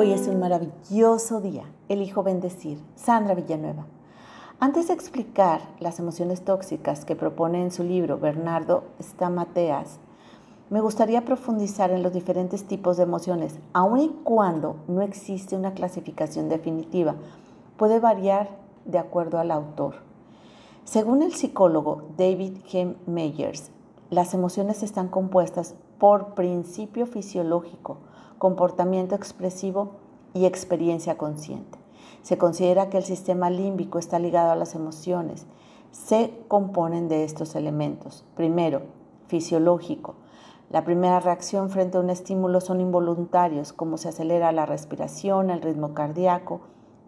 Hoy es un maravilloso día. Elijo bendecir. Sandra Villanueva. Antes de explicar las emociones tóxicas que propone en su libro Bernardo Stamateas, me gustaría profundizar en los diferentes tipos de emociones, aun y cuando no existe una clasificación definitiva. Puede variar de acuerdo al autor. Según el psicólogo David G. Meyers, las emociones están compuestas por principio fisiológico, comportamiento expresivo y experiencia consciente. Se considera que el sistema límbico está ligado a las emociones. Se componen de estos elementos. Primero, fisiológico. La primera reacción frente a un estímulo son involuntarios, como se acelera la respiración, el ritmo cardíaco,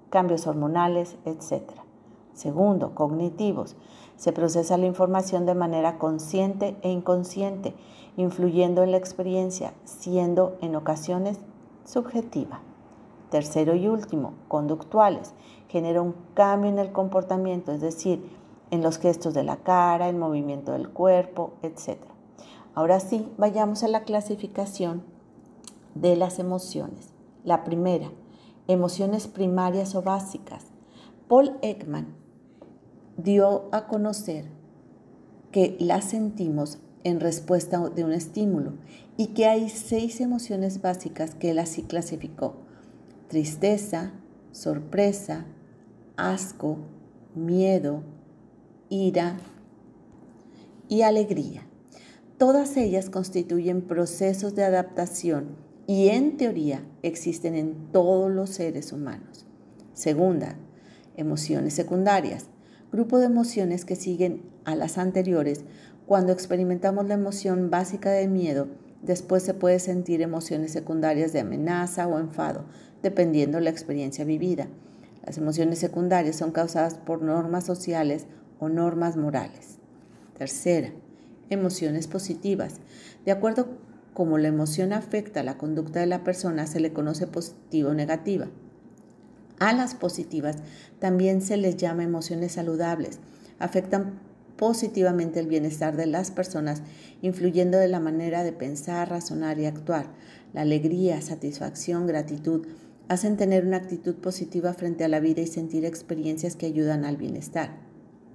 cambios hormonales, etc. Segundo, cognitivos. Se procesa la información de manera consciente e inconsciente, influyendo en la experiencia, siendo en ocasiones subjetiva. Tercero y último, conductuales. Genera un cambio en el comportamiento, es decir, en los gestos de la cara, el movimiento del cuerpo, etc. Ahora sí, vayamos a la clasificación de las emociones. La primera, emociones primarias o básicas. Paul Ekman dio a conocer que las sentimos en respuesta de un estímulo y que hay seis emociones básicas que él así clasificó. Tristeza, sorpresa, asco, miedo, ira y alegría. Todas ellas constituyen procesos de adaptación y en teoría existen en todos los seres humanos. Segunda, emociones secundarias grupo de emociones que siguen a las anteriores. Cuando experimentamos la emoción básica de miedo, después se puede sentir emociones secundarias de amenaza o enfado, dependiendo la experiencia vivida. Las emociones secundarias son causadas por normas sociales o normas morales. Tercera, emociones positivas. De acuerdo como la emoción afecta la conducta de la persona, se le conoce positiva o negativa. A las positivas también se les llama emociones saludables. Afectan positivamente el bienestar de las personas, influyendo de la manera de pensar, razonar y actuar. La alegría, satisfacción, gratitud hacen tener una actitud positiva frente a la vida y sentir experiencias que ayudan al bienestar.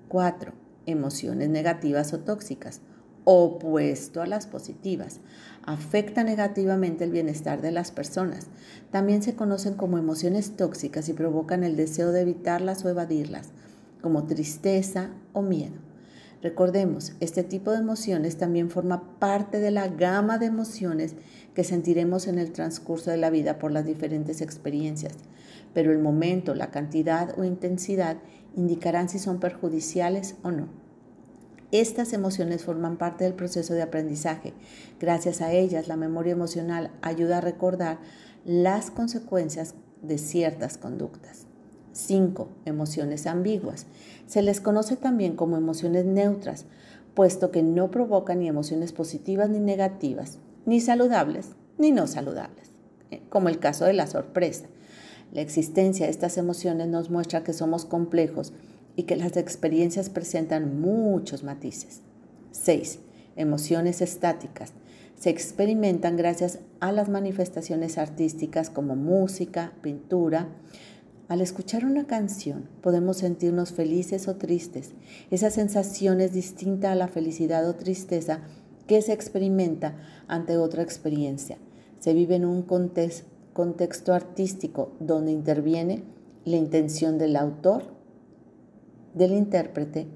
4. Emociones negativas o tóxicas opuesto a las positivas. Afecta negativamente el bienestar de las personas. También se conocen como emociones tóxicas y provocan el deseo de evitarlas o evadirlas, como tristeza o miedo. Recordemos, este tipo de emociones también forma parte de la gama de emociones que sentiremos en el transcurso de la vida por las diferentes experiencias, pero el momento, la cantidad o intensidad indicarán si son perjudiciales o no. Estas emociones forman parte del proceso de aprendizaje. Gracias a ellas, la memoria emocional ayuda a recordar las consecuencias de ciertas conductas. 5. Emociones ambiguas. Se les conoce también como emociones neutras, puesto que no provocan ni emociones positivas ni negativas, ni saludables ni no saludables, eh, como el caso de la sorpresa. La existencia de estas emociones nos muestra que somos complejos y que las experiencias presentan muchos matices. 6. Emociones estáticas. Se experimentan gracias a las manifestaciones artísticas como música, pintura. Al escuchar una canción podemos sentirnos felices o tristes. Esa sensación es distinta a la felicidad o tristeza que se experimenta ante otra experiencia. Se vive en un contexto artístico donde interviene la intención del autor del intérprete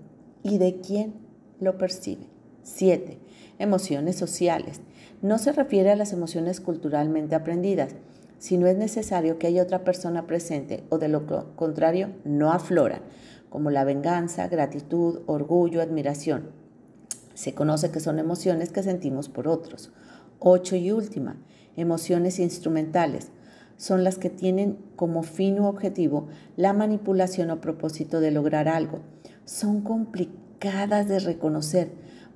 y de quien lo percibe. 7. Emociones sociales. No se refiere a las emociones culturalmente aprendidas, sino es necesario que haya otra persona presente o de lo contrario no afloran, como la venganza, gratitud, orgullo, admiración. Se conoce que son emociones que sentimos por otros. 8 y última, emociones instrumentales son las que tienen como fin u objetivo la manipulación o propósito de lograr algo. Son complicadas de reconocer,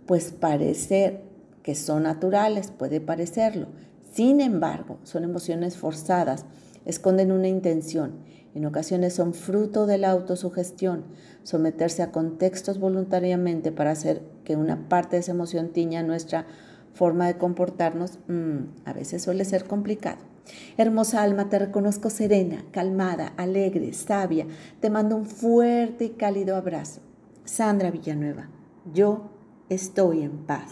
pues parecer que son naturales puede parecerlo. Sin embargo, son emociones forzadas, esconden una intención. En ocasiones son fruto de la autosugestión, someterse a contextos voluntariamente para hacer que una parte de esa emoción tiña nuestra forma de comportarnos mm, a veces suele ser complicado. Hermosa alma, te reconozco serena, calmada, alegre, sabia. Te mando un fuerte y cálido abrazo. Sandra Villanueva, yo estoy en paz.